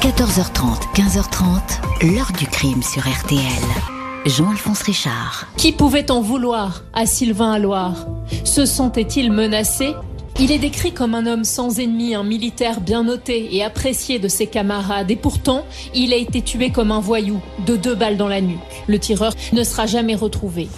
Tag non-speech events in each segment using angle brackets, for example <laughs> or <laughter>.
14h30, 15h30, l'heure du crime sur RTL. Jean-Alphonse Richard. Qui pouvait en vouloir à Sylvain Alloire Se sentait-il menacé? Il est décrit comme un homme sans ennemi, un militaire bien noté et apprécié de ses camarades. Et pourtant, il a été tué comme un voyou, de deux balles dans la nuque. Le tireur ne sera jamais retrouvé.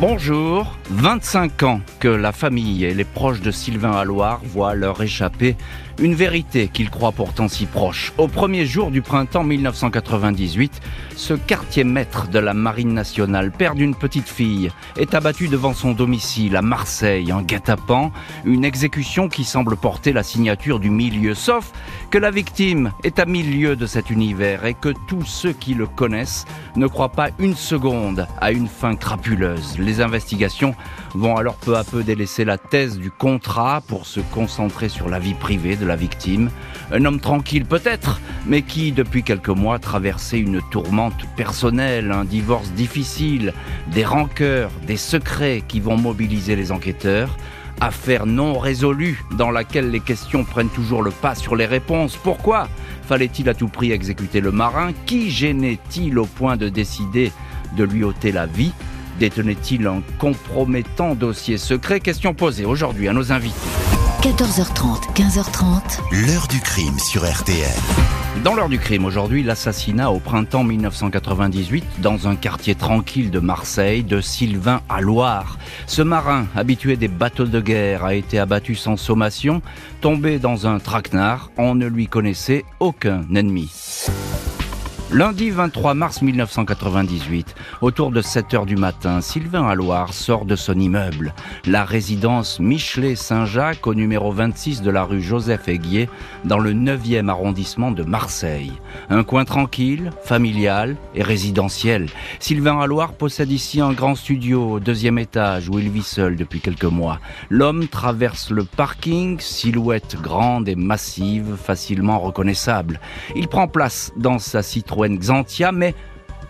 Bonjour, 25 ans que la famille et les proches de Sylvain Alloire voient leur échapper une vérité qu'ils croient pourtant si proche. Au premier jour du printemps 1998, ce quartier maître de la Marine nationale, père d'une petite fille, est abattu devant son domicile à Marseille en guet-apens, une exécution qui semble porter la signature du milieu, sauf que la victime est à milieu de cet univers et que tous ceux qui le connaissent ne croient pas une seconde à une fin crapuleuse. Les investigations vont alors peu à peu délaisser la thèse du contrat pour se concentrer sur la vie privée de la victime. Un homme tranquille peut-être, mais qui depuis quelques mois traversait une tourmente personnelle, un divorce difficile, des rancœurs, des secrets qui vont mobiliser les enquêteurs. Affaire non résolue dans laquelle les questions prennent toujours le pas sur les réponses. Pourquoi fallait-il à tout prix exécuter le marin? Qui gênait-il au point de décider de lui ôter la vie? Détenait-il un compromettant dossier secret Question posée aujourd'hui à nos invités. 14h30, 15h30. L'heure du crime sur RTL. Dans l'heure du crime aujourd'hui, l'assassinat au printemps 1998 dans un quartier tranquille de Marseille de Sylvain à Loire. Ce marin, habitué des bateaux de guerre, a été abattu sans sommation, tombé dans un traquenard. On ne lui connaissait aucun ennemi. Lundi 23 mars 1998, autour de 7 heures du matin, Sylvain Alloire sort de son immeuble, la résidence Michelet-Saint-Jacques au numéro 26 de la rue Joseph Aiguier, dans le 9e arrondissement de Marseille. Un coin tranquille, familial et résidentiel. Sylvain Alloire possède ici un grand studio au deuxième étage où il vit seul depuis quelques mois. L'homme traverse le parking, silhouette grande et massive, facilement reconnaissable. Il prend place dans sa Citroën Xantia, mais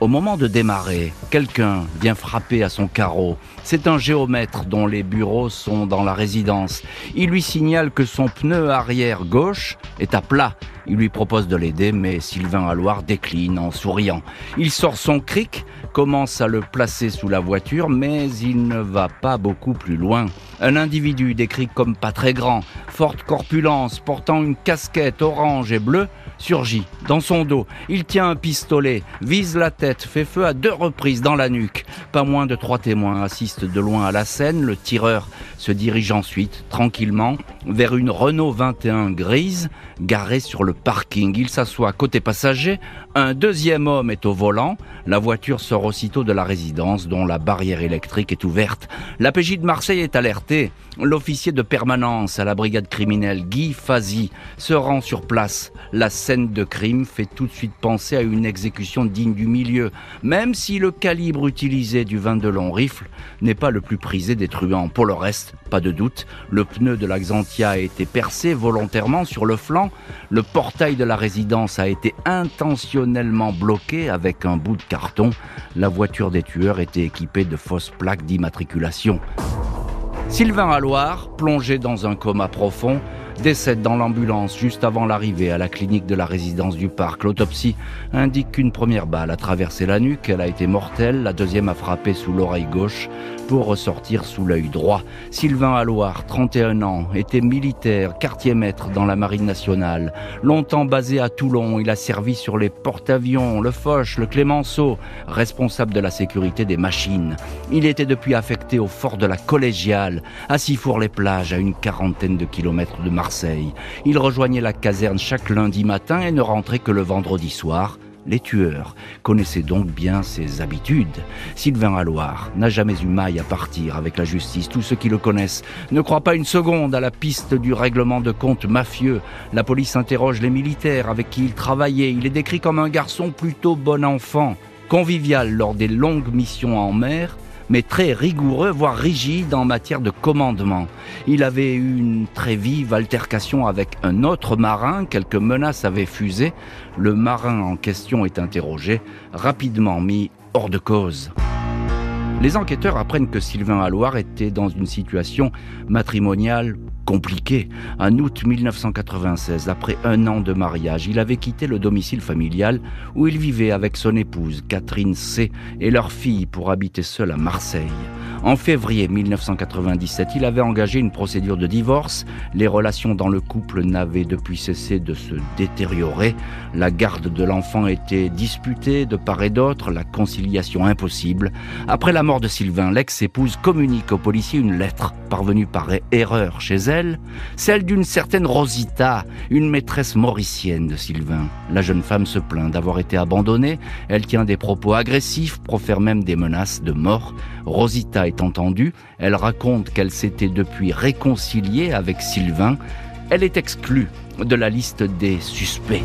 au moment de démarrer, quelqu'un vient frapper à son carreau. C'est un géomètre dont les bureaux sont dans la résidence. Il lui signale que son pneu arrière gauche est à plat. Il lui propose de l'aider, mais Sylvain Alloire décline en souriant. Il sort son cric, commence à le placer sous la voiture, mais il ne va pas beaucoup plus loin. Un individu décrit comme pas très grand, forte corpulence, portant une casquette orange et bleue, surgit. Dans son dos, il tient un pistolet, vise la tête, fait feu à deux reprises dans la nuque. Pas moins de trois témoins de loin à la scène. Le tireur se dirige ensuite, tranquillement, vers une Renault 21 grise garée sur le parking. Il s'assoit côté passager. Un deuxième homme est au volant. La voiture sort aussitôt de la résidence dont la barrière électrique est ouverte. L'APJ de Marseille est alerté. L'officier de permanence à la brigade criminelle, Guy Fazi, se rend sur place. La scène de crime fait tout de suite penser à une exécution digne du milieu, même si le calibre utilisé du 22 long rifle n'est pas le plus prisé des truands. Pour le reste, pas de doute, le pneu de la Xantia a été percé volontairement sur le flanc, le portail de la résidence a été intentionnellement bloqué avec un bout de carton, la voiture des tueurs était équipée de fausses plaques d'immatriculation. Sylvain Alloire, plongé dans un coma profond, décède dans l'ambulance juste avant l'arrivée à la clinique de la résidence du parc. L'autopsie indique qu'une première balle a traversé la nuque, elle a été mortelle, la deuxième a frappé sous l'oreille gauche pour ressortir sous l'œil droit. Sylvain Alloire, 31 ans, était militaire, quartier-maître dans la marine nationale. Longtemps basé à Toulon, il a servi sur les porte-avions, le Foch, le Clémenceau, responsable de la sécurité des machines. Il était depuis affecté au fort de la Collégiale, à Sifour-les-Plages, à une quarantaine de kilomètres de Marseille. Il rejoignait la caserne chaque lundi matin et ne rentrait que le vendredi soir. Les tueurs connaissaient donc bien ses habitudes. Sylvain Alloire n'a jamais eu maille à partir avec la justice. Tous ceux qui le connaissent ne croient pas une seconde à la piste du règlement de compte mafieux. La police interroge les militaires avec qui il travaillait. Il est décrit comme un garçon plutôt bon enfant, convivial lors des longues missions en mer mais très rigoureux, voire rigide en matière de commandement. Il avait eu une très vive altercation avec un autre marin, quelques menaces avaient fusé. Le marin en question est interrogé, rapidement mis hors de cause. Les enquêteurs apprennent que Sylvain Alloire était dans une situation matrimoniale compliqué. En août 1996, après un an de mariage, il avait quitté le domicile familial où il vivait avec son épouse, Catherine C., et leur fille pour habiter seul à Marseille. En février 1997, il avait engagé une procédure de divorce. Les relations dans le couple n'avaient depuis cessé de se détériorer. La garde de l'enfant était disputée de part et d'autre, la conciliation impossible. Après la mort de Sylvain, l'ex-épouse communique aux policiers une lettre parvenue par erreur chez elle, celle d'une certaine Rosita, une maîtresse mauricienne de Sylvain. La jeune femme se plaint d'avoir été abandonnée, elle tient des propos agressifs, profère même des menaces de mort. Rosita est entendue, elle raconte qu'elle s'était depuis réconciliée avec Sylvain. Elle est exclue de la liste des suspects.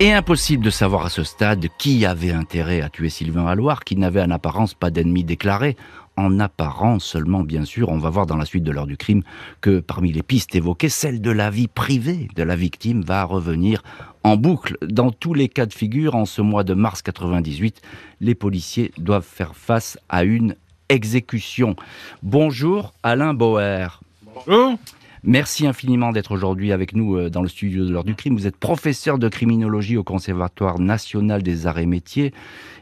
Et impossible de savoir à ce stade qui avait intérêt à tuer Sylvain Alloire, qui n'avait en apparence pas d'ennemi déclaré. En apparence seulement, bien sûr, on va voir dans la suite de l'heure du crime que parmi les pistes évoquées, celle de la vie privée de la victime va revenir en boucle. Dans tous les cas de figure, en ce mois de mars 98, les policiers doivent faire face à une exécution. Bonjour Alain Bauer. Bonjour. Merci infiniment d'être aujourd'hui avec nous euh, dans le studio de l'heure du crime. Vous êtes professeur de criminologie au Conservatoire national des arts et métiers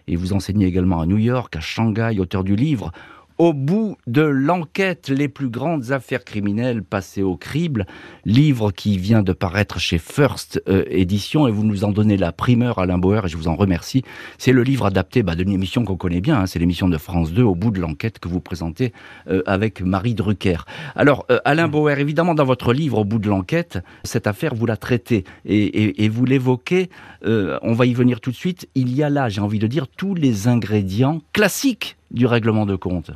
et vous enseignez également à New York, à Shanghai, auteur du livre au bout de l'enquête, les plus grandes affaires criminelles passées au crible, livre qui vient de paraître chez First euh, Édition, et vous nous en donnez la primeur, Alain Bauer, et je vous en remercie. C'est le livre adapté bah, d'une émission qu'on connaît bien, hein, c'est l'émission de France 2, Au bout de l'enquête, que vous présentez euh, avec Marie Drucker. Alors, euh, Alain Bauer, évidemment, dans votre livre, Au bout de l'enquête, cette affaire, vous la traitez, et, et vous l'évoquez, on va y venir tout de suite, il y a là, j'ai envie de dire, tous les ingrédients classiques du règlement de compte.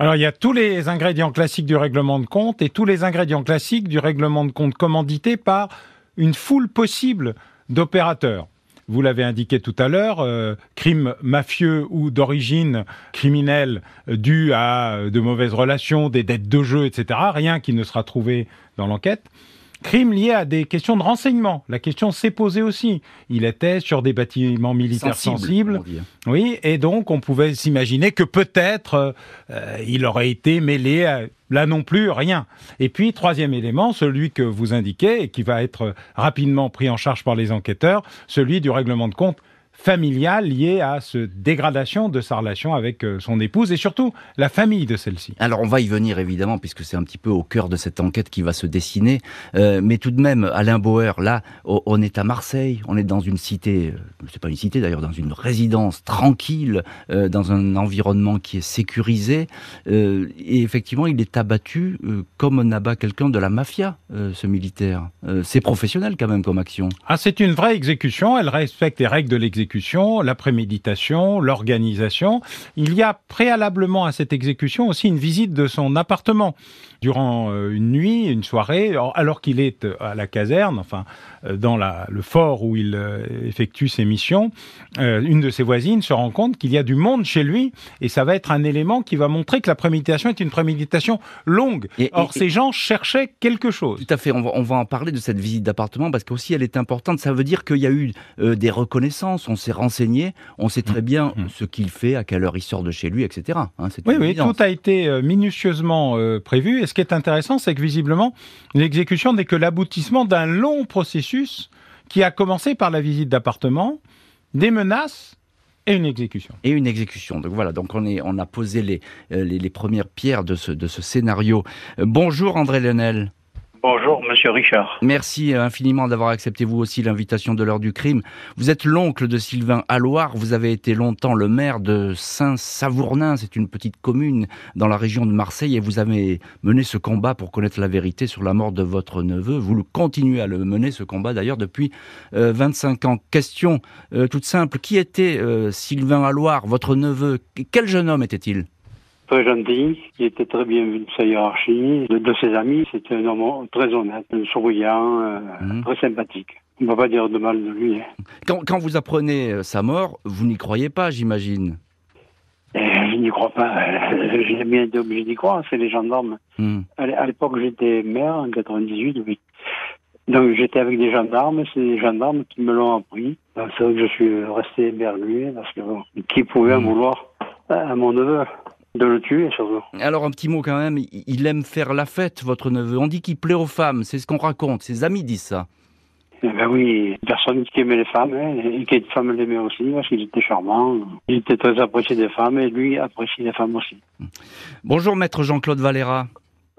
Alors il y a tous les ingrédients classiques du règlement de compte et tous les ingrédients classiques du règlement de compte commandité par une foule possible d'opérateurs. Vous l'avez indiqué tout à l'heure, euh, crime mafieux ou d'origine criminelle dû à de mauvaises relations, des dettes de jeu, etc. Rien qui ne sera trouvé dans l'enquête. Crime lié à des questions de renseignement. La question s'est posée aussi. Il était sur des bâtiments militaires sensibles. Oui, et donc on pouvait s'imaginer que peut-être euh, il aurait été mêlé à... Là non plus, rien. Et puis, troisième élément, celui que vous indiquez et qui va être rapidement pris en charge par les enquêteurs, celui du règlement de compte familiale liée à cette dégradation de sa relation avec euh, son épouse et surtout la famille de celle-ci. Alors on va y venir évidemment puisque c'est un petit peu au cœur de cette enquête qui va se dessiner. Euh, mais tout de même, Alain Bauer, là, on est à Marseille, on est dans une cité, euh, c'est pas une cité d'ailleurs, dans une résidence tranquille, dans un environnement qui est sécurisé. et effectivement, il est abattu comme on abat quelqu'un de la mafia, ce militaire. c'est professionnel quand même comme action. Ah, c'est une vraie exécution. Elle respecte les règles de l'exécution la préméditation, l'organisation. Il y a préalablement à cette exécution aussi une visite de son appartement durant euh, une nuit, une soirée, alors qu'il est euh, à la caserne, enfin dans la, le fort où il effectue ses missions, une de ses voisines se rend compte qu'il y a du monde chez lui et ça va être un élément qui va montrer que la préméditation est une préméditation longue. Et, Or, ces gens cherchaient quelque chose. Tout à fait, on va, on va en parler de cette visite d'appartement parce qu'aussi elle est importante. Ça veut dire qu'il y a eu des reconnaissances, on s'est renseigné, on sait très bien mmh. ce qu'il fait, à quelle heure il sort de chez lui, etc. Hein, oui, oui, tout a été minutieusement prévu. Et ce qui est intéressant, c'est que visiblement, l'exécution n'est que l'aboutissement d'un long processus qui a commencé par la visite d'appartement, des menaces et une exécution. Et une exécution. Donc voilà, donc on, a posé les, euh, les, premières pierres de ce, de ce scénario. Euh, bonjour André Lionel. Bonjour, monsieur Richard. Merci infiniment d'avoir accepté vous aussi l'invitation de l'heure du crime. Vous êtes l'oncle de Sylvain Alloire. Vous avez été longtemps le maire de Saint-Savournin. C'est une petite commune dans la région de Marseille et vous avez mené ce combat pour connaître la vérité sur la mort de votre neveu. Vous continuez à le mener, ce combat d'ailleurs, depuis 25 euh, ans. Question euh, toute simple. Qui était euh, Sylvain Alloire, votre neveu? Quel jeune homme était-il? Très gentil, il était très bien vu de sa hiérarchie. De, ses amis, c'était un homme très honnête, souriant, euh, mhm. très sympathique. On ne va pas dire de mal de lui. Hein. Quand, vous apprenez euh, sa mort, vous n'y croyez pas, j'imagine eh, Je n'y crois pas. J'ai bien été obligé d'y croire, c'est les gendarmes. Mhm. À l'époque, j'étais maire, en 98, oui. Donc j'étais avec des gendarmes, c'est des gendarmes qui me l'ont appris. C'est vrai que je suis resté éberlué parce que qui pouvait en mhm. vouloir à mon neveu De le tuer, surtout. Alors, un petit mot quand même, il aime faire la fête, votre neveu. On dit qu'il plaît aux femmes, c'est ce qu'on raconte. Ses amis disent ça. Eh ben oui, personne qui aimait les femmes, hein, et qui femmes l'aimaient aussi, parce qu'il était charmant. Il était très apprécié des femmes, et lui appréciait les femmes aussi. Bonjour, maître Jean-Claude Valera.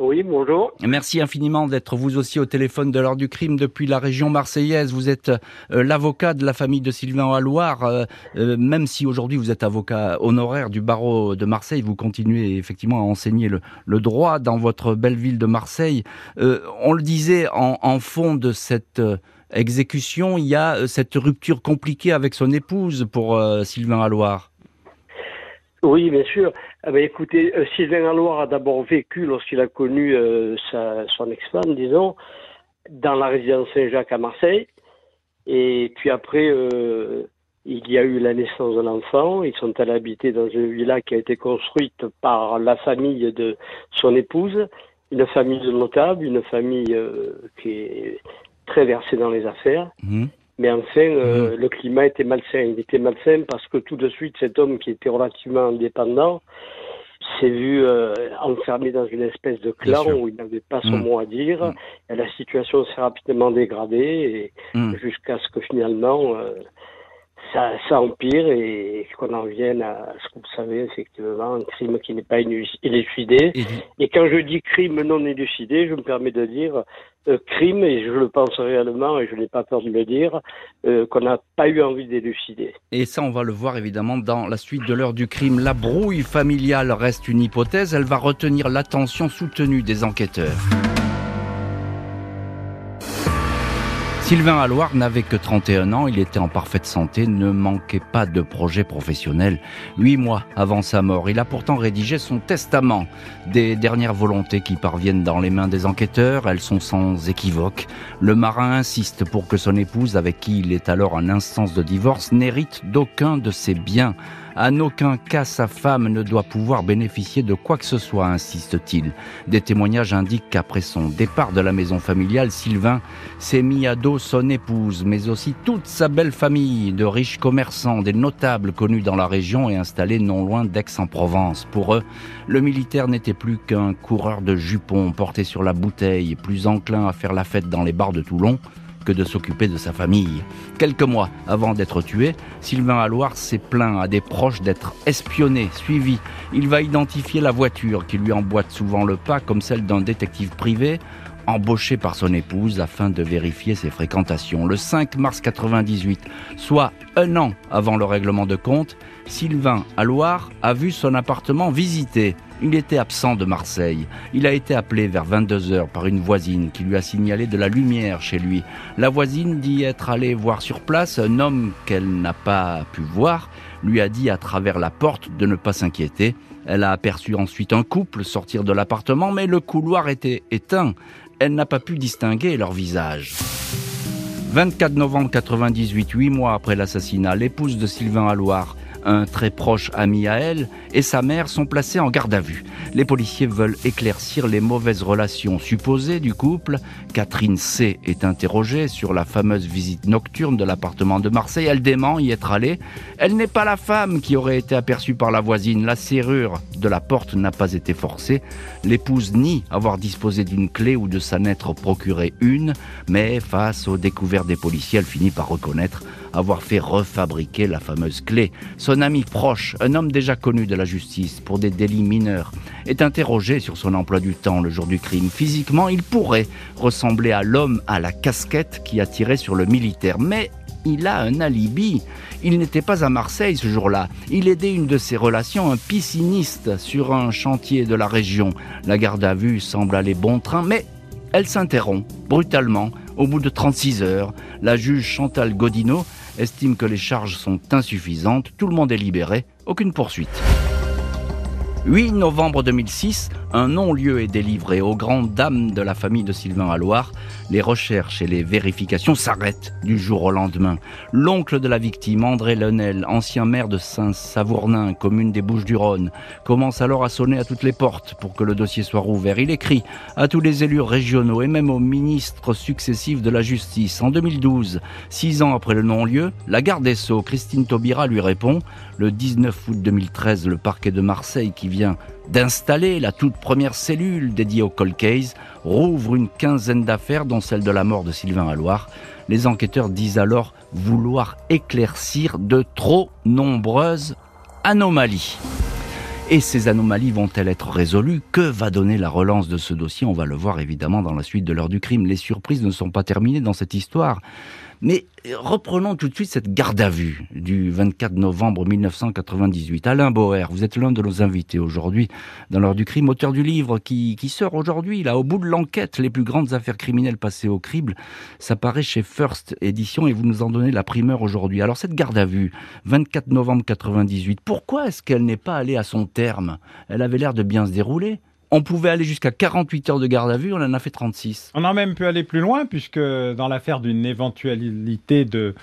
Oui, bonjour. Merci infiniment d'être vous aussi au téléphone de l'heure du crime depuis la région marseillaise. Vous êtes euh, l'avocat de la famille de Sylvain Halloir. Euh, euh, même si aujourd'hui vous êtes avocat honoraire du barreau de Marseille, vous continuez effectivement à enseigner le, droit dans votre belle ville de Marseille. on le disait en, fond de cette exécution, il y a cette rupture compliquée avec son épouse pour Sylvain Halloir. Oui, bien sûr. Ah ben, écoutez, euh, Sylvain Alloire a d'abord vécu, lorsqu'il a connu euh, sa, son ex-femme, disons, dans la résidence Saint-Jacques à Marseille. Et puis après, euh, il y a eu la naissance de l'enfant. Ils sont allés habiter dans une villa qui a été construite par la famille de son épouse, une famille de notables, une famille qui est très versée dans les affaires. Mmh. Mais enfin, euh, mhm. le climat était malsain. Il était malsain parce que tout de suite, cet homme qui était relativement indépendant s'est vu euh, enfermé dans une espèce de clan où il n'avait pas son mhm. mot à dire. Mhm. Et la situation s'est rapidement dégradée et jusqu'à ce que finalement euh, ça, ça, empire et qu'on en vienne à ce que vous savez, effectivement, un crime qui n'est pas élucidé. Et, quand je dis crime non élucidé, je me permets de dire euh, crime, et je le pense réellement, et je n'ai pas peur de le dire, euh, qu'on n'a pas eu envie d'élucider. Et ça, on va le voir évidemment dans la suite de l'heure du crime. La brouille familiale reste une hypothèse, elle va retenir l'attention soutenue des enquêteurs. Sylvain Alloire n'avait que 31 ans, il était en parfaite santé, ne manquait pas de projet professionnel. Huit mois avant sa mort, il a pourtant rédigé son testament. Des dernières volontés qui parviennent dans les mains des enquêteurs, elles sont sans équivoque. Le marin insiste pour que son épouse, avec qui il est alors en instance de divorce, n'hérite d'aucun de ses biens. En aucun cas sa femme ne doit pouvoir bénéficier de quoi que ce soit, insiste-t-il. Des témoignages indiquent qu'après son départ de la maison familiale, Sylvain s'est mis à dos son épouse, mais aussi toute sa belle famille de riches commerçants, des notables connus dans la région et installés non loin d'Aix-en-Provence. Pour eux, le militaire n'était plus qu'un coureur de jupons porté sur la bouteille, plus enclin à faire la fête dans les bars de Toulon que de s'occuper de sa famille. Quelques mois avant d'être tué, Sylvain Alloire s'est plaint à des proches d'être espionné, suivi. Il va identifier la voiture qui lui emboîte souvent le pas comme celle d'un détective privé embauché par son épouse afin de vérifier ses fréquentations. Le 5 mars 98, soit un an avant le règlement de compte, Sylvain Alloire a vu son appartement visité. Il était absent de Marseille. Il a été appelé vers 22 heures par une voisine qui lui a signalé de la lumière chez lui. La voisine dit être allée voir sur place un homme qu'elle n'a pas pu voir, lui a dit à travers la porte de ne pas s'inquiéter. Elle a aperçu ensuite un couple sortir de l'appartement, mais le couloir était éteint. Elle n'a pas pu distinguer leur visage. 24 novembre 98, huit mois après l'assassinat, l'épouse de Sylvain Alloire un très proche ami à elle, et sa mère sont placés en garde à vue. Les policiers veulent éclaircir les mauvaises relations supposées du couple. Catherine C. est interrogée sur la fameuse visite nocturne de l'appartement de Marseille. Elle dément y être allée. Elle n'est pas la femme qui aurait été aperçue par la voisine. La serrure de la porte n'a pas été forcée. L'épouse nie avoir disposé d'une clé ou de s'en être procuré une, mais face aux découvertes des policiers, elle finit par reconnaître avoir fait refabriquer la fameuse clé. Son ami proche, un homme déjà connu de la justice pour des délits mineurs, est interrogé sur son emploi du temps le jour du crime. Physiquement, il pourrait ressembler à l'homme à la casquette qui a tiré sur le militaire, mais il a un alibi. Il n'était pas à Marseille ce jour-là. Il aidait une de ses relations, un pisciniste, sur un chantier de la région. La garde à vue semble aller bon train, mais elle s'interrompt brutalement au bout de 36 heures. La juge Chantal Godino estime que les charges sont insuffisantes, tout le monde est libéré, aucune poursuite. 8 novembre 2006, un non-lieu est délivré aux grandes dames de la famille de Sylvain Alloire. Les recherches et les vérifications s'arrêtent du jour au lendemain. L'oncle de la victime, André Lenel, ancien maire de Saint-Savournin, commune des Bouches-du-Rhône, commence alors à sonner à toutes les portes pour que le dossier soit rouvert. Il écrit à tous les élus régionaux et même aux ministres successifs de la justice. En 2012, six ans après le non-lieu, la garde des Sceaux, Christine Taubira, lui répond le 19 août 2013, le parquet de Marseille, qui vient d'installer la toute première cellule dédiée au cold case, rouvre une quinzaine d'affaires, dont celle de la mort de Sylvain Alloire. Les enquêteurs disent alors vouloir éclaircir de trop nombreuses anomalies. Et ces anomalies vont-elles être résolues? Que va donner la relance de ce dossier? On va le voir évidemment dans la suite de l'heure du crime. Les surprises ne sont pas terminées dans cette histoire. Mais reprenons tout de suite cette garde à vue du 24 novembre 1998. Alain Boer, vous êtes l'un de nos invités aujourd'hui dans l'heure du crime, auteur du livre qui, qui sort aujourd'hui, là, au bout de l'enquête, les plus grandes affaires criminelles passées au crible. Ça paraît chez First Edition et vous nous en donnez la primeur aujourd'hui. Alors cette garde à vue, 24 novembre 98, pourquoi est-ce qu'elle n'est pas allée à son terme? Elle avait l'air de bien se dérouler. On pouvait aller jusqu'à 48 heures de garde à vue, on en a fait 36. On a même pu aller plus loin, puisque dans l'affaire d'une éventualité de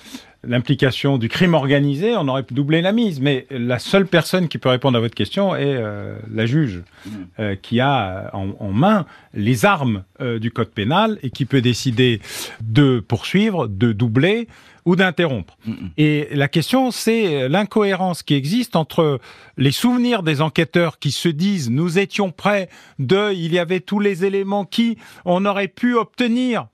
l'implication du crime organisé, on aurait pu doubler la mise. Mais la seule personne qui peut répondre à votre question est euh, la juge, mmh. euh, qui a en, main les armes euh, du code pénal et qui peut décider de poursuivre, de doubler ou d'interrompre. Et la question, c'est l'incohérence qui existe entre les souvenirs des enquêteurs qui se disent nous étions prêts de, il y avait tous les éléments qui, on aurait pu obtenir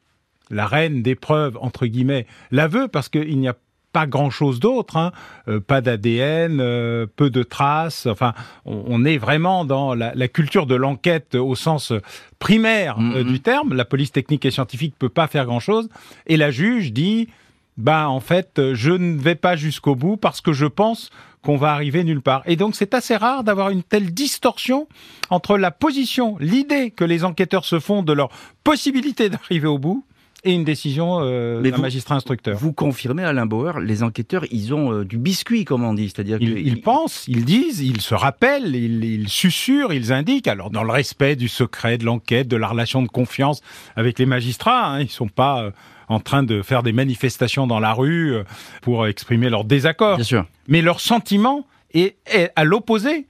la reine des preuves, entre guillemets, l'aveu, parce qu'il n'y a pas grand-chose d'autre, hein. euh, pas d'ADN, euh, peu de traces. Enfin, on, est vraiment dans la, culture de l'enquête au sens primaire euh, du terme. La police technique et scientifique peut pas faire grand-chose. Et la juge dit ben en fait, je ne vais pas jusqu'au bout parce que je pense qu'on va arriver nulle part. Et donc c'est assez rare d'avoir une telle distorsion entre la position, l'idée que les enquêteurs se font de leur possibilité d'arriver au bout et une décision euh, d'un magistrat instructeur. Vous confirmez, Alain Bauer, les enquêteurs, ils ont euh, du biscuit, comme on dit, c'est-à-dire ils, pensent, ils disent, ils se rappellent, ils, ils, susurrent, ils indiquent. Alors, dans le respect du secret de l'enquête, de la relation de confiance avec les magistrats, hein, ils sont pas euh, en train de faire des manifestations dans la rue euh, pour exprimer leur désaccord. Bien sûr. Mais leur sentiment est, à l'opposé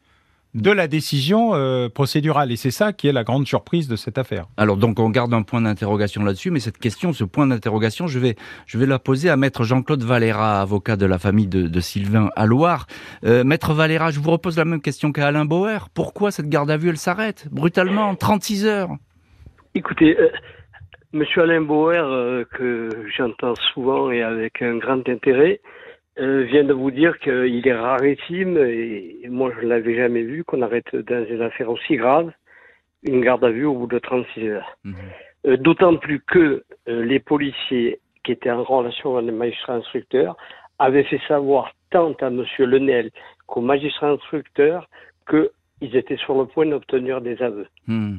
de la décision euh, procédurale. Et c'est ça qui est la grande surprise de cette affaire. Alors donc on garde un point d'interrogation là-dessus, mais cette question, ce point d'interrogation, je vais, je vais la poser à maître Jean-Claude Valera, avocat de la famille de, Sylvain à Loire. Euh, maître Valera, je vous repose la même question qu'à Alain Bauer. Pourquoi cette garde à vue, elle s'arrête brutalement, 36 heures? Écoutez, Monsieur Alain Bauer, euh, que j'entends souvent et avec un grand intérêt, euh, vient de vous dire qu'il est rarissime, et, moi je ne l'avais jamais vu, qu'on arrête dans une affaire aussi grave une garde à vue au bout de 36 heures. Mhm. Euh, d'autant plus que les policiers qui étaient en relation avec les magistrats instructeurs avaient fait savoir tant à Monsieur Lenel qu'au magistrat instructeur qu'ils étaient sur le point d'obtenir des aveux. Mhm.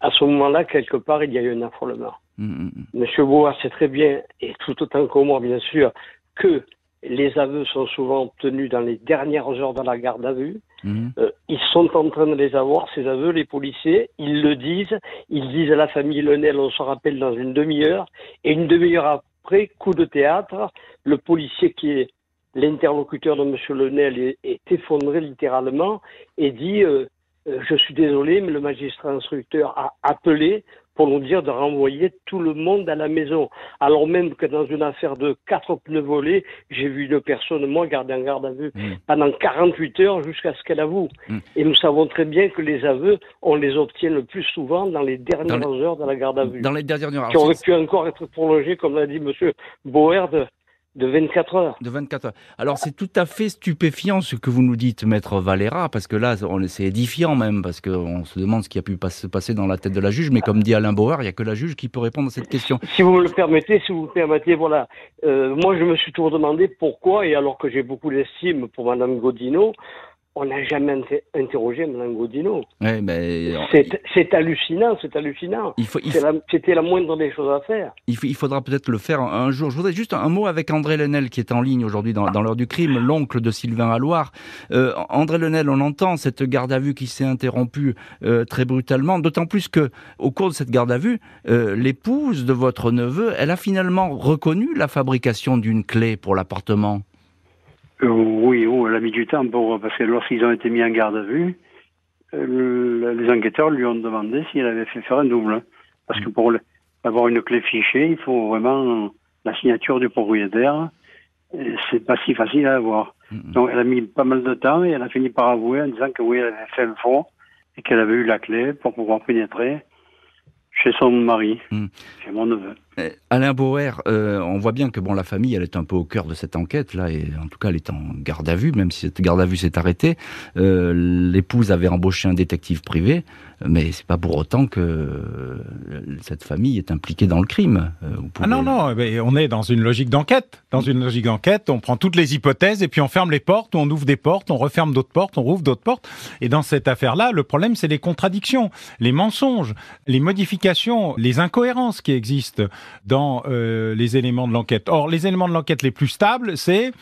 À ce moment-là, quelque part, il y a eu un affolement. Monsieur Bois sait très bien, et tout autant que moi bien sûr, que les aveux sont souvent obtenus dans les dernières heures de la garde à vue. Euh, ils sont en train de les avoir, ces aveux, les policiers. Ils le disent. Ils disent à la famille Lenel, on se rappelle dans une demi-heure. Et une demi-heure après, coup de théâtre, le policier qui est l'interlocuteur de Monsieur Lenel est, effondré littéralement et dit euh, euh, Je suis désolé, mais le magistrat instructeur a appelé pour nous dire de renvoyer tout le monde à la maison. Alors même que dans une affaire de quatre pneus volés, j'ai vu une personne, moi, garder en garde à vue mm. pendant 48 heures jusqu'à ce qu'elle avoue. Mm. Et nous savons très bien que les aveux, on les obtient le plus souvent dans les dernières heures de la garde à vue. Dans les dernières heures. Qui auraient pu encore être prolongées, comme l'a dit M. Boer, de 24 heures. De 24 heures. Alors c'est tout à fait stupéfiant ce que vous nous dites, maître Valera, parce que là, c'est édifiant même, parce qu'on se demande ce qui a pu se passer dans la tête de la juge, mais comme dit Alain Bauer, il n'y a que la juge qui peut répondre à cette question. Si vous me le permettez, si vous me permettez, voilà. Euh, moi, je me suis toujours demandé pourquoi, et alors que j'ai beaucoup d'estime pour Madame Godino, on n'a jamais interrogé Mme Godino. c'est hallucinant, c'est hallucinant. C'était la, moindre des choses à faire. Il, faudra peut-être le faire un, jour. Je voudrais juste un mot avec André Lenel qui est en ligne aujourd'hui dans, l'heure du crime, l'oncle de Sylvain Alloire. Euh, André Lenel, on entend cette garde à vue qui s'est interrompue euh, très brutalement, d'autant plus que au cours de cette garde à vue, euh, l'épouse de votre neveu, elle a finalement reconnu la fabrication d'une clé pour l'appartement. Euh, oui, oh, elle a mis du temps pour, parce que lorsqu'ils ont été mis en garde à vue, euh, les enquêteurs lui ont demandé s'il avait fait faire un double. Hein. Parce que pour avoir une clé fichée, il faut vraiment la signature du propriétaire. C'est pas si facile à avoir. Mm-hmm. Donc elle a mis pas mal de temps et elle a fini par avouer en disant que oui, elle avait fait le fond et qu'elle avait eu la clé pour pouvoir pénétrer chez son mari, mm. chez mon neveu. Eh, Alain Bauer, euh, on voit bien que bon, la famille, elle est un peu au cœur de cette enquête là, et en tout cas, elle est en garde à vue, même si cette garde à vue s'est arrêtée. Euh, L'épouse avait embauché un détective privé, mais c'est pas pour autant que euh, cette famille est impliquée dans le crime. Ah non, non, mais on est dans une logique d'enquête. Dans une logique d'enquête, on prend toutes les hypothèses et puis on ferme les portes, on ouvre des portes, on referme d'autres portes, on rouvre d'autres portes. Et dans cette affaire-là, le problème, c'est les contradictions, les mensonges, les modifications, les incohérences qui existent dans euh, les éléments de l'enquête. Or, les éléments de l'enquête les plus stables, c'est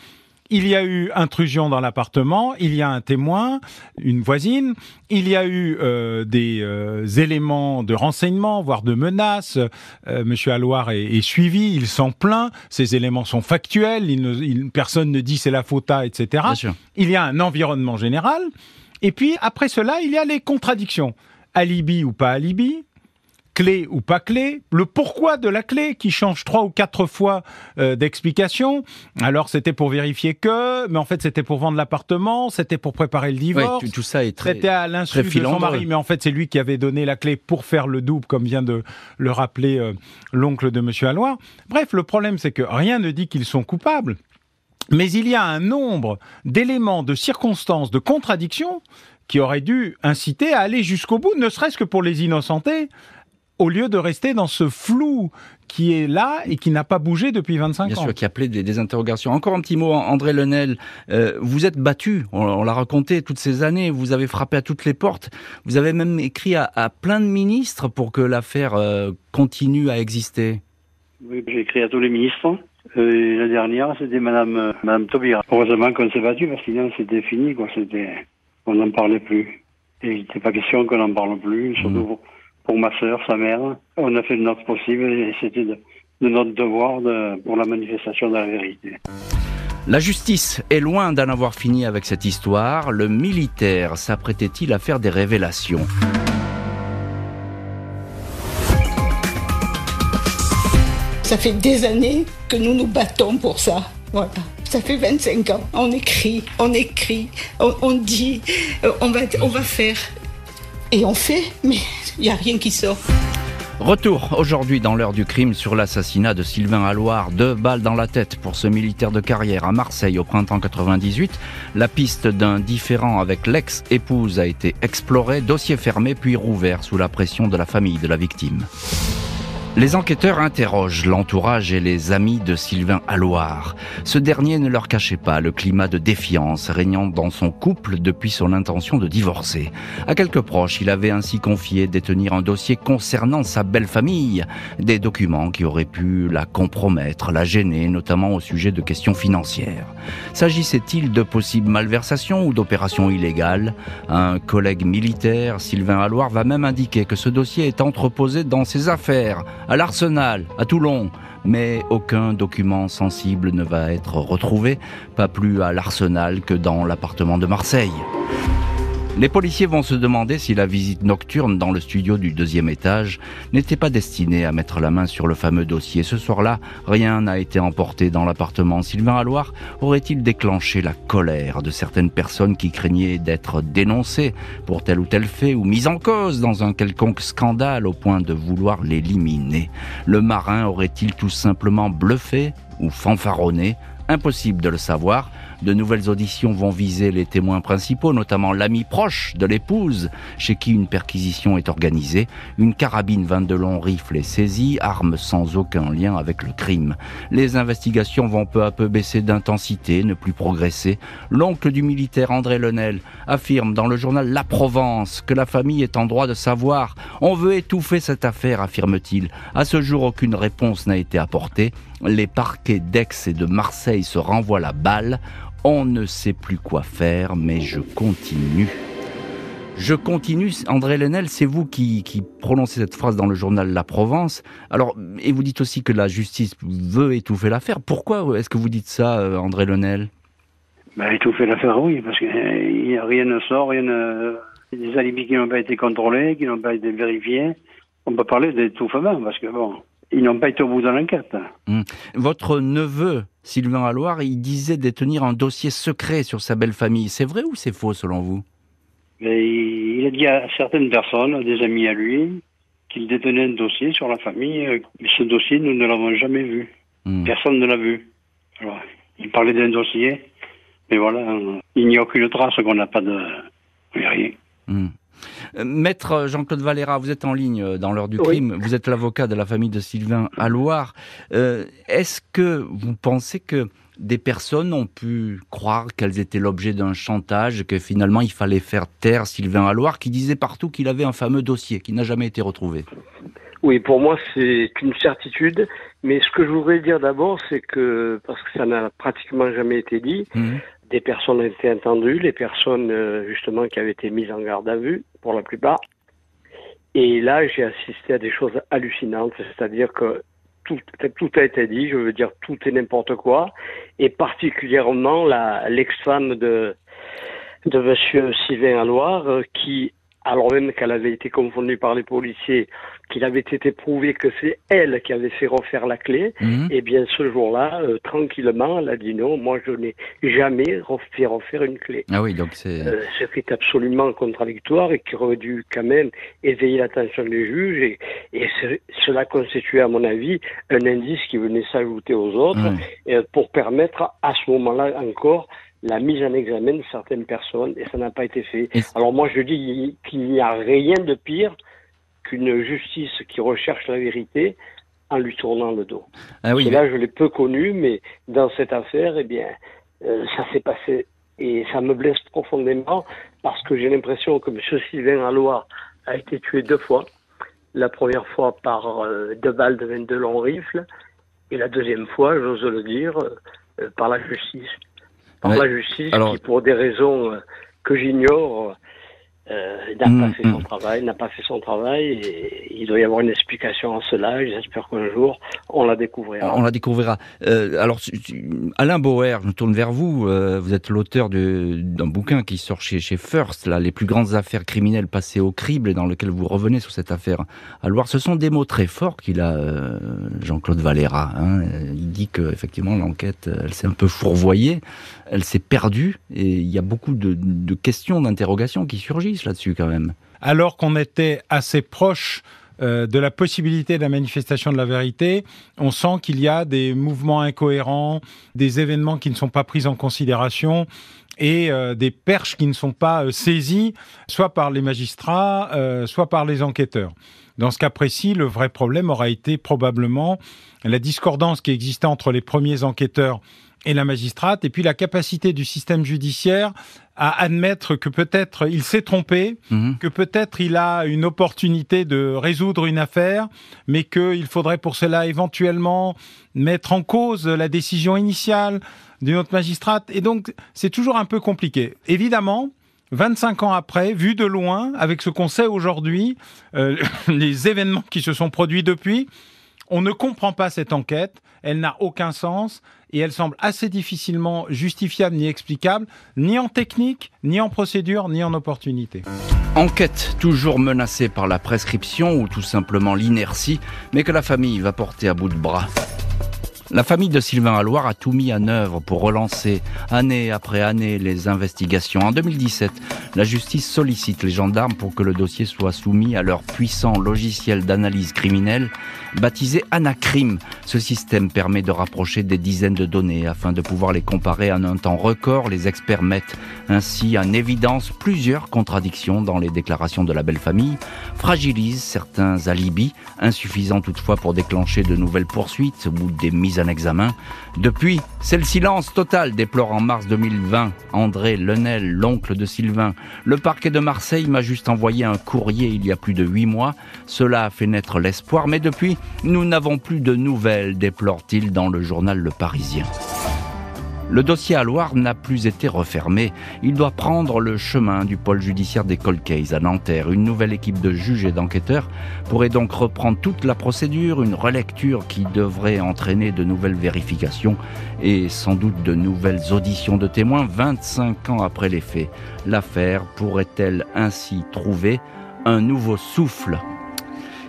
il y a eu intrusion dans l'appartement, il y a un témoin, une voisine, il y a eu euh, des euh, éléments de renseignement, voire de menaces. Monsieur Alloir est, suivi, il s'en plaint, ces éléments sont factuels, il personne ne dit c'est la faute etc. Il y a un environnement général. Et puis après cela, il y a les contradictions. Alibi ou pas alibi, clé ou pas clé, le pourquoi de la clé qui change trois ou quatre fois euh, d'explication. Alors c'était pour vérifier que, mais en fait c'était pour vendre l'appartement, c'était pour préparer le divorce. tout, ça est très C'était à l'insu de son mari, mais en fait c'est lui qui avait donné la clé pour faire le double, comme vient de le rappeler euh, l'oncle de Monsieur Alloy. Bref, le problème c'est que rien ne dit qu'ils sont coupables. Mais il y a un nombre d'éléments, de circonstances, de contradictions qui auraient dû inciter à aller jusqu'au bout, ne serait-ce que pour les innocentés, au lieu de rester dans ce flou qui est là et qui n'a pas bougé depuis 25 ans. Bien sûr, qui appelait des, des, interrogations. Encore un petit mot, André Lenel. Euh, vous êtes battu, on, l'a raconté toutes ces années, vous avez frappé à toutes les portes, vous avez même écrit à, plein de ministres pour que l'affaire euh, continue à exister. Oui, j'ai écrit à tous les ministres. Euh, la dernière, c'était Madame, Madame Taubira. Heureusement qu'on s'est battu, parce que sinon c'était fini, quoi. C'était, on n'en parlait plus. Et il n'était pas question qu'on n'en parle plus, surtout... Mmh pour ma sœur, sa mère. On a fait le notre possible et c'était de, notre devoir pour la manifestation de la vérité. La justice est loin d'en avoir fini avec cette histoire. Le militaire s'apprêtait-il à faire des révélations? Ça fait des années que nous nous battons pour ça. Voilà. Ça fait 25 ans. On écrit, on écrit, on, dit, euh, on va, on va faire. Et on fait, mais <laughs> il n'y a rien qui sort. Retour aujourd'hui dans l'heure du crime sur l'assassinat de Sylvain Alloire. Deux balles dans la tête pour ce militaire de carrière à Marseille au printemps 98. La piste d'un différent avec l'ex-épouse a été explorée, dossier fermé puis rouvert sous la pression de la famille de la victime. Les enquêteurs interrogent l'entourage et les amis de Sylvain Alloire. Ce dernier ne leur cachait pas le climat de défiance régnant dans son couple depuis son intention de divorcer. À quelques proches, il avait ainsi confié détenir un dossier concernant sa belle famille, des documents qui auraient pu la compromettre, la gêner, notamment au sujet de questions financières. S'agissait-il de possibles malversations ou d'opérations illégales? Un collègue militaire, Sylvain Alloire, va même indiquer que ce dossier est entreposé dans ses affaires à l'Arsenal, à Toulon, mais aucun document sensible ne va être retrouvé, pas plus à l'Arsenal que dans l'appartement de Marseille. Les policiers vont se demander si la visite nocturne dans le studio du deuxième étage n'était pas destinée à mettre la main sur le fameux dossier. Ce soir-là, rien n'a été emporté dans l'appartement. Sylvain Alloire aurait-il déclenché la colère de certaines personnes qui craignaient d'être dénoncées pour tel ou tel fait ou mises en cause dans un quelconque scandale au point de vouloir l'éliminer? Le marin aurait-il tout simplement bluffé ou fanfaronné? Impossible de le savoir. De nouvelles auditions vont viser les témoins principaux, notamment l'ami proche de l'épouse, chez qui une perquisition est organisée. Une carabine 22 long rifle est saisie, arme sans aucun lien avec le crime. Les investigations vont peu à peu baisser d'intensité, ne plus progresser. L'oncle du militaire André Lenel affirme dans le journal La Provence que la famille est en droit de savoir. On veut étouffer cette affaire, affirme-t-il. À ce jour, aucune réponse n'a été apportée. Les parquets d'Aix et de Marseille se renvoient la balle. On ne sait plus quoi faire, mais je continue. Je continue, André Lenel, c'est vous qui, prononcez cette phrase dans le journal La Provence. Alors, et vous dites aussi que la justice veut étouffer l'affaire. Pourquoi est-ce que vous dites ça, euh, André Lenel? Ben, Étouffer l'affaire, oui, parce que euh, rien ne sort, rien ne... des alibis qui n'ont pas été contrôlés, qui n'ont pas été vérifiés. On peut parler d'étouffement, parce que bon, ils n'ont pas été au bout de l'enquête. Hmm. Votre neveu, Sylvain Alloire, il disait détenir un dossier secret sur sa belle famille. C'est vrai ou c'est faux selon vous? Il a dit à certaines personnes, des amis à lui, qu'il détenait un dossier sur la famille. Mais ce dossier, nous ne l'avons jamais vu. Hmm. Personne ne l'a vu. il parlait d'un dossier, mais voilà, il n'y a aucune trace qu'on n'a pas de rien. Hmm. Euh, Maître Jean-Claude Valera, vous êtes en ligne euh, dans l'heure du crime. Vous êtes l'avocat de la famille de Sylvain Alloire. Euh, est-ce que vous pensez que des personnes ont pu croire qu'elles étaient l'objet d'un chantage, que finalement il fallait faire taire Sylvain Alloire, qui disait partout qu'il avait un fameux dossier qui n'a jamais été retrouvé? Oui, pour moi c'est une certitude. Mais ce que je voudrais dire d'abord, c'est que, parce que ça n'a pratiquement jamais été dit, mmh des personnes ont été entendues, les personnes euh, justement qui avaient été mises en garde à vue pour la plupart. Et là, j'ai assisté à des choses hallucinantes, c'est-à-dire que tout, a été dit, je veux dire tout et n'importe quoi, et particulièrement l'ex-femme de, de Monsieur Sylvain Alloire, euh, qui alors même qu'elle avait été confondue par les policiers, qu'il avait été prouvé que c'est elle qui avait fait refaire la clé, mhm. et eh bien ce jour-là, euh, tranquillement, elle a dit non, moi je n'ai jamais fait refaire une clé. Ah oui, donc c'est... Euh, ce qui est absolument contradictoire et qui aurait dû quand même éveiller l'attention des juges, et, et cela constituait à mon avis un indice qui venait s'ajouter aux autres, pour permettre à ce moment-là encore la mise en examen de certaines personnes et ça n'a pas été fait. Alors moi je dis qu'il n'y a rien de pire qu'une justice qui recherche la vérité en lui tournant le dos. Ah oui, là je l'ai peu connu, mais dans cette affaire, eh bien, euh, ça s'est passé et ça me blesse profondément parce que j'ai l'impression que M. Sylvain Allois a été tué deux fois. La première fois par euh, deux balles de 22 longs rifles et la deuxième fois, j'ose le dire, euh, par la justice par la justice qui, pour des raisons euh, que j'ignore, euh, n'a pas mm, fait son mm. travail, n'a pas fait son travail, et il doit y avoir une explication à cela. J'espère qu'un jour on la découvrira. On la découvrira. Euh, alors, Alain Bauer, je me tourne vers vous. Euh, vous êtes l'auteur d'un bouquin qui sort chez, chez First, là, les plus grandes affaires criminelles passées au crible, et dans lequel vous revenez sur cette affaire à Loire. Ce sont des mots très forts qu'il a, euh, Jean-Claude Valera. Hein. Il dit que effectivement l'enquête, elle s'est un peu fourvoyée, elle s'est perdue, et il y a beaucoup de, de questions, d'interrogations qui surgissent là-dessus quand même. Alors qu'on était assez proche euh, de la possibilité de la manifestation de la vérité, on sent qu'il y a des mouvements incohérents, des événements qui ne sont pas pris en considération et euh, des perches qui ne sont pas euh, saisies, soit par les magistrats, soit par les enquêteurs. Dans ce cas précis, le vrai problème aura été probablement la discordance qui existait entre les premiers enquêteurs et la magistrate, et puis la capacité du système judiciaire à admettre que peut-être il s'est trompé, mhm. que peut-être il a une opportunité de résoudre une affaire, mais qu'il faudrait pour cela éventuellement mettre en cause la décision initiale d'une autre magistrate. Et donc, c'est toujours un peu compliqué. Évidemment, 25 ans après, vu de loin, avec ce qu'on sait aujourd'hui, euh, <laughs> les événements qui se sont produits depuis, on ne comprend pas cette enquête, elle n'a aucun sens et elle semble assez difficilement justifiable ni explicable, ni en technique, ni en procédure, ni en opportunité. Enquête toujours menacée par la prescription ou tout simplement l'inertie, mais que la famille va porter à bout de bras. La famille de Sylvain Alloire a tout mis en œuvre pour relancer année après année les investigations. En 2017, la justice sollicite les gendarmes pour que le dossier soit soumis à leur puissant logiciel d'analyse criminelle baptisé Anacrim. Ce système permet de rapprocher des dizaines de données afin de pouvoir les comparer en un temps record. Les experts mettent ainsi en évidence plusieurs contradictions dans les déclarations de la belle famille, fragilisent certains alibis, insuffisants toutefois pour déclencher de nouvelles poursuites ou des mises en examen. Depuis, c'est le silence total, déplore en mars 2020 André Lenel, l'oncle de Sylvain. Le parquet de Marseille m'a juste envoyé un courrier il y a plus de huit mois. Cela a fait naître l'espoir, mais depuis, nous n'avons plus de nouvelles, déplore-t-il dans le journal Le Parisien. Le dossier à Loire n'a plus été refermé. Il doit prendre le chemin du pôle judiciaire des cold à Nanterre. Une nouvelle équipe de juges et d'enquêteurs pourrait donc reprendre toute la procédure, une relecture qui devrait entraîner de nouvelles vérifications et sans doute de nouvelles auditions de témoins 25 ans après les faits. L'affaire pourrait-elle ainsi trouver un nouveau souffle?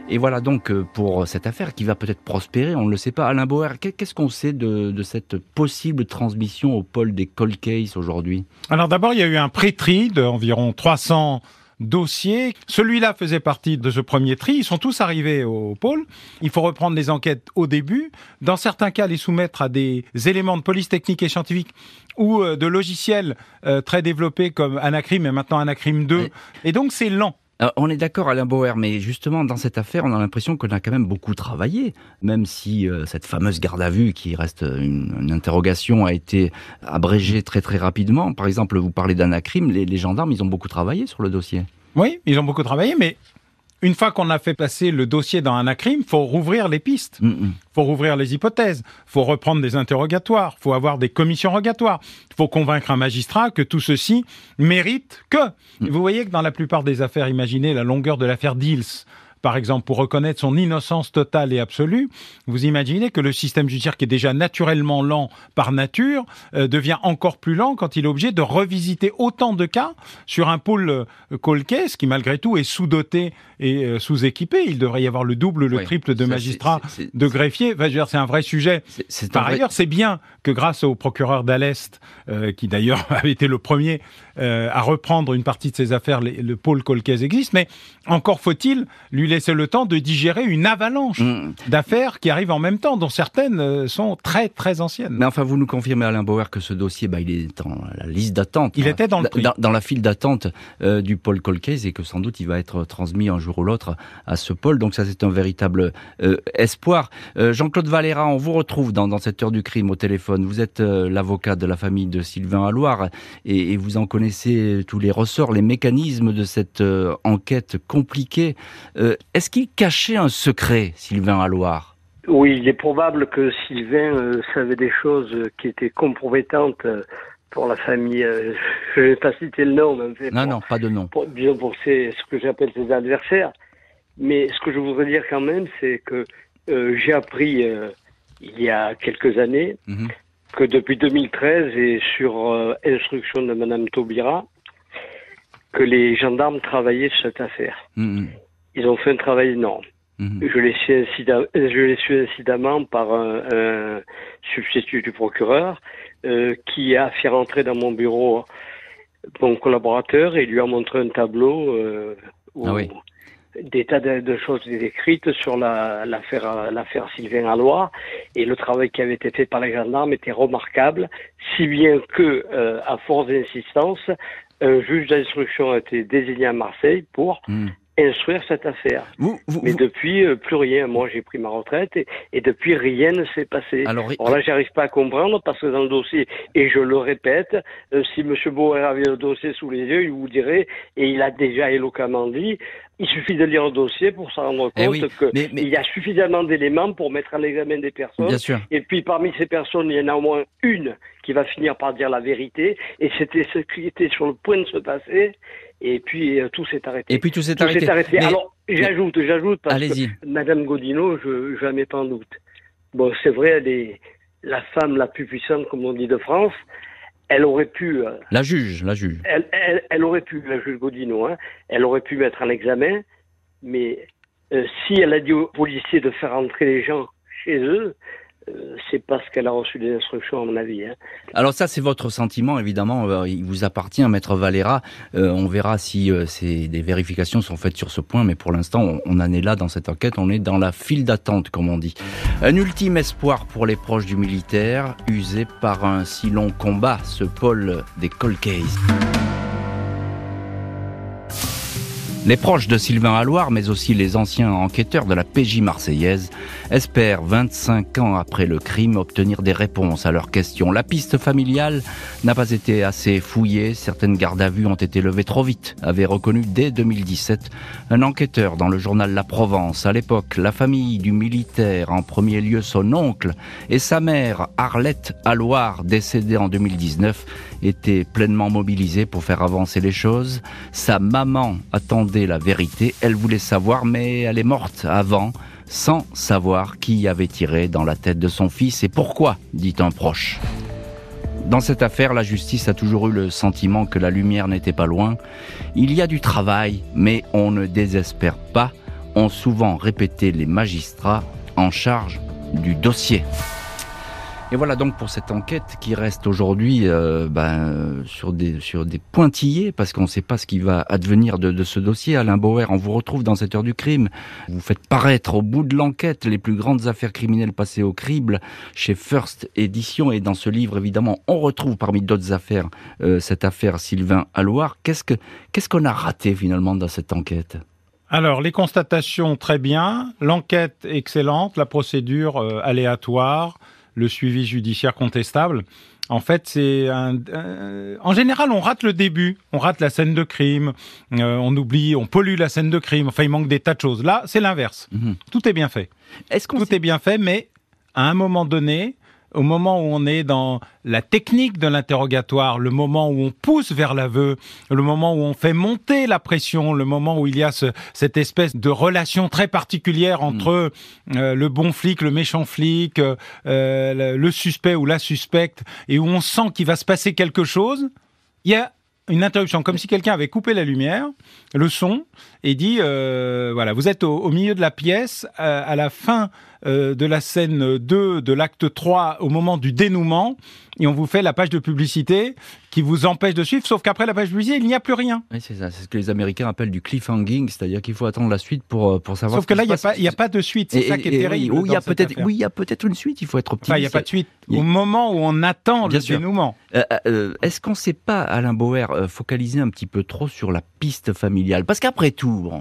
Et voilà donc euh, pour cette affaire qui va peut-être prospérer, on ne le sait pas. Alain Bauer, qu'est-ce qu'on sait de, cette possible transmission au pôle des cold cases aujourd'hui? Alors d'abord, il y a eu un pré-tri d'environ 300 dossiers. Celui-là faisait partie de ce premier tri. Ils sont tous arrivés au pôle. Il faut reprendre les enquêtes au début. Dans certains cas, les soumettre à des éléments de police technique et scientifique ou euh, de logiciels euh, très développés comme Anacrim et maintenant Anacrim 2. Et donc, c'est lent. On est d'accord, Alain Bauer, mais justement, dans cette affaire, on a l'impression qu'on a quand même beaucoup travaillé, même si euh, cette fameuse garde à vue, qui reste une, interrogation, a été abrégée très très rapidement. Par exemple, vous parlez d'Anacrim, les, les gendarmes, ils ont beaucoup travaillé sur le dossier. Oui, ils ont beaucoup travaillé, mais une fois qu'on a fait passer le dossier dans un acrime, faut rouvrir les pistes, il mm, mm. faut rouvrir les hypothèses, faut reprendre des interrogatoires, faut avoir des commissions rogatoires, faut convaincre un magistrat que tout ceci mérite que. Mm. Vous voyez que dans la plupart des affaires, imaginez la longueur de l'affaire Dils par exemple, pour reconnaître son innocence totale et absolue, vous imaginez que le système judiciaire, qui est déjà naturellement lent par nature, euh, devient encore plus lent quand il est obligé de revisiter autant de cas sur un pôle euh, case qui, malgré tout, est sous-doté et euh, sous-équipé. Il devrait y avoir le double, le triple de magistrats, de greffiers. c'est un vrai sujet. Par ailleurs, c'est bien que grâce au procureur d'Alest, qui d'ailleurs <laughs> avait été le premier à reprendre une partie de ses affaires, le pôle Colquès existe, mais encore faut-il lui laisser le temps de digérer une avalanche mm. d'affaires qui arrivent en même temps, dont certaines euh, sont très très anciennes. Mais enfin, vous nous confirmez, Alain Bauer, que ce dossier, bah, il est dans la liste d'attente. Il était dans le Dans, la file d'attente euh, du pôle Colcase et que sans doute il va être transmis un jour ou l'autre à ce pôle. Donc ça, c'est un véritable euh, espoir. Jean-Claude Valera, on vous retrouve dans, dans, cette heure du crime au téléphone. Vous êtes l'avocat de la famille de Sylvain Alloire et, et, vous en connaissez tous les ressorts, les mécanismes de cette enquête compliquée. Est-ce qu'il cachait un secret, Sylvain Alloire Oui, il est probable que Sylvain euh, savait des choses qui étaient compromettantes euh, pour la famille. Euh, <laughs> je ne vais pas citer le nom. Mais non, non, pas de nom. Pour, disons pour ce que j'appelle ses adversaires. Mais ce que je voudrais dire quand même, c'est que j'ai appris il y a quelques années mhm. que depuis 2013 et sur instruction de Madame Taubira, que les gendarmes travaillaient sur cette affaire. Mhm ils ont fait un travail énorme. Mhm. Je l'ai su, incidemment par un, substitut du procureur euh, qui a fait rentrer dans mon bureau mon collaborateur et lui a montré un tableau euh, où, ah des tas de, choses écrites sur l'affaire Sylvain Allois et le travail qui avait été fait par les gendarmes était remarquable, si bien que euh, à force d'insistance, un juge d'instruction a été désigné à Marseille pour mhm instruire cette affaire. Mais depuis, euh, plus rien. Moi, j'ai pris ma retraite et, depuis, rien ne s'est passé. Alors, là, j'arrive pas à comprendre parce que dans le dossier, et je le répète, euh, si M. Bauer avait le dossier sous les yeux, il vous dirait, et il a déjà éloquemment dit, il suffit de lire le dossier pour s'en rendre eh compte qu'il y a suffisamment d'éléments pour mettre à l'examen des personnes. Et puis parmi ces personnes, il y en a au moins une qui va finir par dire la vérité. Et c'était ce qui était sur le point de se passer. Et puis euh, tout s'est arrêté. Et puis tout s'est arrêté. Alors j'ajoute, j'ajoute parce que Madame Godino, je ne mets pas en doute. Bon, c'est vrai, elle est la femme la plus puissante, comme on dit, de France. Elle aurait pu. Euh, la juge, la juge. Elle, elle, aurait pu, la juge Godino, hein, elle aurait pu mettre en examen, mais euh, si elle a dit aux policiers de faire entrer les gens chez eux, c'est parce qu'elle a reçu des instructions, à mon avis. Hein. Alors ça, c'est votre sentiment, évidemment. Euh, il vous appartient, Maître Valera. Euh, on verra si des vérifications sont faites sur ce point, mais pour l'instant, on, en est là dans cette enquête. On est dans la file d'attente, comme on dit. Un ultime espoir pour les proches du militaire, usé par un si long combat, ce pôle des Colcays. Les proches de Sylvain Alloire, mais aussi les anciens enquêteurs de la PJ marseillaise, espèrent, 25 ans après le crime, obtenir des réponses à leurs questions. La piste familiale n'a pas été assez fouillée, certaines gardes à vue ont été levées trop vite, avait reconnu dès 2017 un enquêteur dans le journal La Provence. À l'époque, la famille du militaire, en premier lieu son oncle, et sa mère, Arlette Alloire, décédée en 2019, était pleinement mobilisée pour faire avancer les choses. Sa maman attendait la vérité, elle voulait savoir, mais elle est morte avant, sans savoir qui avait tiré dans la tête de son fils et pourquoi, dit un proche. Dans cette affaire, la justice a toujours eu le sentiment que la lumière n'était pas loin. Il y a du travail, mais on ne désespère pas ont souvent répété les magistrats en charge du dossier. Et voilà donc pour cette enquête qui reste aujourd'hui euh, ben, sur, des, sur des pointillés, parce qu'on ne sait pas ce qui va advenir de, ce dossier. Alain Bauer, on vous retrouve dans cette heure du crime. Vous faites paraître au bout de l'enquête les plus grandes affaires criminelles passées au crible chez First Edition. Et dans ce livre, évidemment, on retrouve parmi d'autres affaires euh, cette affaire Sylvain Alloir. Qu'est-ce qu'on ce qu'on a raté finalement dans cette enquête? Alors, les constatations, très bien. L'enquête, excellente. La procédure, euh, aléatoire le suivi judiciaire contestable. En fait, c'est un, en général, on rate le début, on rate la scène de crime, euh, on oublie, on pollue la scène de crime. Enfin, il manque des tas de choses. Là, c'est l'inverse. Mhm. Tout est bien fait. Est-ce Tout est bien fait, mais à un moment donné, au moment où on est dans la technique de l'interrogatoire, le moment où on pousse vers l'aveu, le moment où on fait monter la pression, le moment où il y a cette espèce de relation très particulière entre mm. euh, le bon flic, le méchant flic, euh, le suspect ou la suspecte, et où on sent qu'il va se passer quelque chose, il y a une interruption, comme si quelqu'un avait coupé la lumière, le son, et dit, euh, voilà, vous êtes au, milieu de la pièce, à la fin euh, de la scène 2 de l'acte 3 au moment du dénouement et on vous fait la page de publicité qui vous empêche de suivre, sauf qu'après la page de publicité, il n'y a plus rien. Oui, c'est ça, c'est ce que les Américains appellent du cliffhanging, c'est-à-dire qu'il faut attendre la suite pour, euh, pour savoir. Sauf que là, il n'y a, a, pas de suite, c'est ça qui est terrible. Oui, il y a peut-être, oui, il y a peut-être une suite, il faut être optimiste. il n'y a pas de suite. Au moment où on attend le dénouement. Euh, euh, est-ce qu'on ne sait pas, Alain Bauer, focaliser un petit peu trop sur la piste familiale? Parce qu'après tout, bon,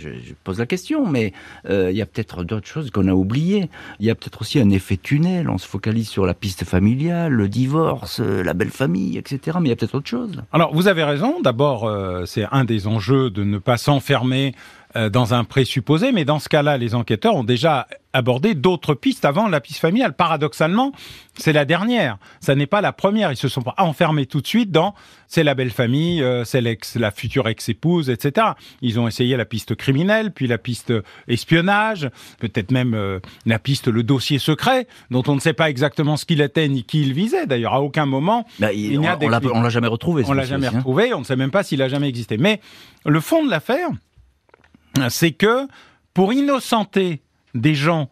je, je, pose la question, mais il y a peut-être d'autres choses qu'on a oubliées. Il y a peut-être aussi un effet tunnel. On se focalise sur la piste familiale, le divorce, la belle famille, etc. Mais il y a peut-être autre chose. Alors, vous avez raison. D'abord, euh, c'est un des enjeux de ne pas s'enfermer euh, dans un présupposé, mais dans ce cas-là, les enquêteurs ont déjà abordé d'autres pistes avant la piste familiale. Paradoxalement, c'est la dernière. Ça n'est pas la première. Ils se sont pas enfermés tout de suite dans c'est la belle famille, euh, c'est l'ex, la future ex-épouse, etc. Ils ont essayé la piste criminelle, puis la piste espionnage, peut-être même euh, la piste le dossier secret, dont on ne sait pas exactement ce qu'il était ni qui il visait. D'ailleurs, à aucun moment, bah, il, on, on l'a jamais retrouvé. On l'a jamais retrouvé. On ne sait même pas s'il a jamais existé. Mais le fond de l'affaire, c'est que pour innocenter des gens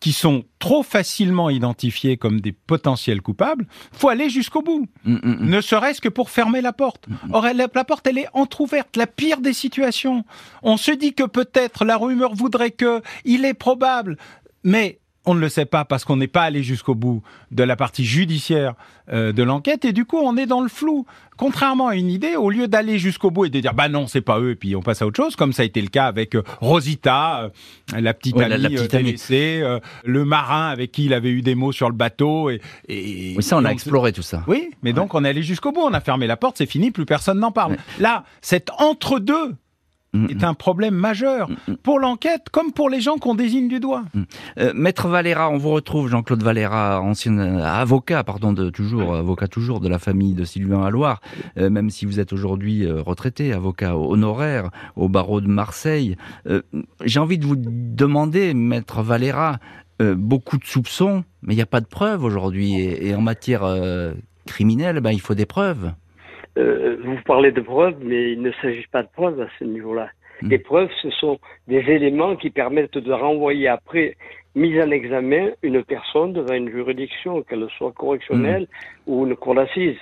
qui sont trop facilement identifiés comme des potentiels coupables, faut aller jusqu'au bout. Mm, mm, mm. Ne serait-ce que pour fermer la porte. Or, la, la, porte, elle est entr'ouverte, la pire des situations. On se dit que peut-être la rumeur voudrait que, il est probable, mais on ne le sait pas parce qu'on n'est pas allé jusqu'au bout de la partie judiciaire euh, de l'enquête et du coup on est dans le flou. Contrairement à une idée, au lieu d'aller jusqu'au bout et de dire bah non c'est pas eux et puis on passe à autre chose, comme ça a été le cas avec euh, Rosita, euh, la petite amie la, petite le marin avec qui il avait eu des mots sur le bateau et, et oui ça on a exploré tout ça. Oui, mais donc on est allé jusqu'au bout, on a fermé la porte, c'est fini, plus personne n'en parle. Là, c'est entre deux Mm, est mm. un problème majeur mm, pour l'enquête comme pour les gens qu'on désigne du doigt. Euh, Maître Valera, on vous retrouve, Jean-Claude Valera, ancien euh, avocat, pardon, de toujours avocat toujours de la famille de Sylvain Alloire, euh, même si vous êtes aujourd'hui retraité, avocat honoraire au barreau de Marseille. J'ai envie de vous demander, Maître Valera, beaucoup de soupçons, mais il n'y a pas de preuves aujourd'hui, et, en matière criminelle, ben, il faut des preuves. Euh, vous parlez de preuves, mais il ne s'agit pas de preuves à ce niveau-là. Hmm. Les preuves, ce sont des éléments qui permettent de renvoyer après mise en examen une personne devant une juridiction, qu'elle soit correctionnelle hmm. ou une cour d'assises.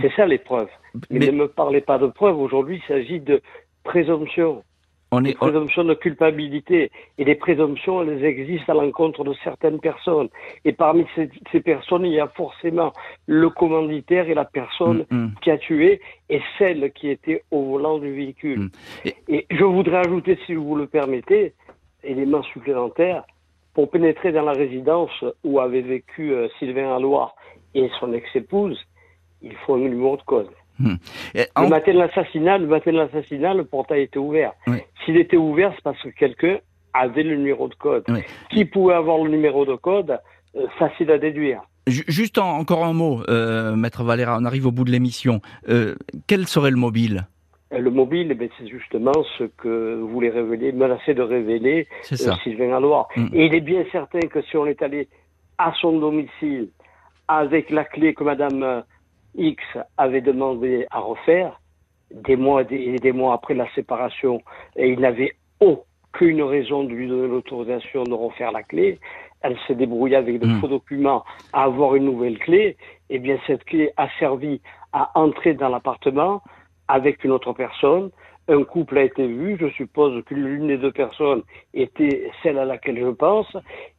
C'est ça les preuves. Mais, ne me parlez pas de preuves. Aujourd'hui, il s'agit de présomption on est... Des présomptions de culpabilité. Et les présomptions, elles existent à l'encontre de certaines personnes. Et parmi ces, personnes, il y a forcément le commanditaire et la personne mm, mm. qui a tué et celle qui était au volant du véhicule. Mm. Et... je voudrais ajouter, si vous le permettez, élément supplémentaire, pour pénétrer dans la résidence où avait vécu euh, Sylvain Alloire et son ex-épouse, il faut un numéro de code. Hmm. Le matin de l'assassinat, le matin de l'assassinat, le portail était ouvert. S'il était ouvert, c'est parce que quelqu'un avait le numéro de code. Qui pouvait avoir le numéro de code euh, Facile à déduire. Juste encore un mot, euh, Maître Valera, on arrive au bout de l'émission. Euh, quel serait le mobile? Le mobile, eh c'est justement ce que voulait révéler, menacer de révéler Sylvain Alloire. Hmm. Et il est bien certain que si on est allé à son domicile avec la clé que Madame X avait demandé à refaire des mois et des, mois après la séparation et il n'avait qu'une raison de lui donner l'autorisation de refaire la clé. Elle s'est débrouillée avec de hmm. faux documents à avoir une nouvelle clé. Eh bien, cette clé a servi à entrer dans l'appartement avec une autre personne. Un couple a été vu. Je suppose que l'une des deux personnes était celle à laquelle je pense.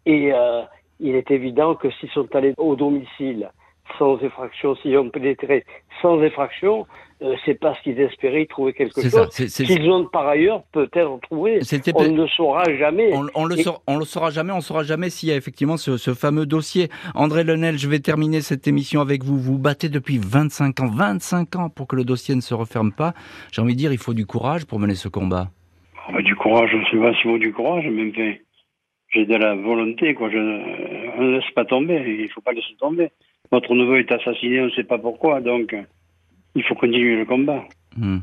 Et euh, il est évident que s'ils sont allés au domicile sans effraction, s'ils ont pénétré sans effraction, euh, c'est parce qu'ils espéraient trouver quelque chose qu'ils ont par ailleurs peut-être trouvé. On ne le saura jamais. On, le saura, on le saura jamais. On saura jamais s'il y a effectivement ce, ce, fameux dossier. André Lenel, je vais terminer cette émission avec vous. Vous battez depuis 25 ans, 25 ans pour que le dossier ne se referme pas. J'ai envie de dire, il faut du courage pour mener ce combat. Oh, bah, du courage, je ne sais pas s'il faut du courage, même j'ai de la volonté. Quoi. Je, ne laisse pas tomber. Il ne faut pas laisser tomber. Votre neveu est assassiné, on ne sait pas pourquoi, donc il faut continuer le combat. Hmm.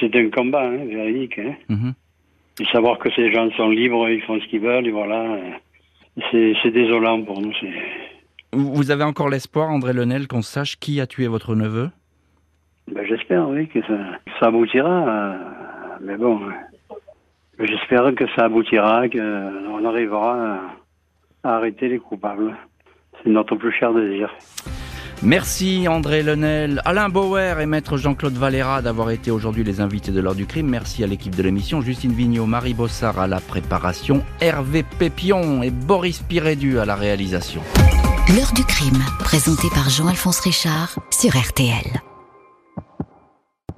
C'est un combat, hein, véridique. Hein. Hmm. Et savoir que ces gens sont libres, ils font ce qu'ils veulent, et voilà. C'est désolant pour nous. Vous avez encore l'espoir, André Lenel, qu'on sache qui a tué votre neveu? Ben, J'espère, oui, que ça, ça aboutira. Euh, mais bon, j'espère que ça aboutira, qu'on arrivera à arrêter les coupables. C'est notre plus cher désir. Merci André Lenel, Alain Bauer et maître Jean-Claude Valera d'avoir été aujourd'hui les invités de l'heure du crime. Merci à l'équipe de l'émission, Justine Vignot, Marie Bossard à la préparation, Hervé Pépion et Boris Pirédu à la réalisation. L'heure du crime, présenté par Jean-Alphonse Richard sur RTL.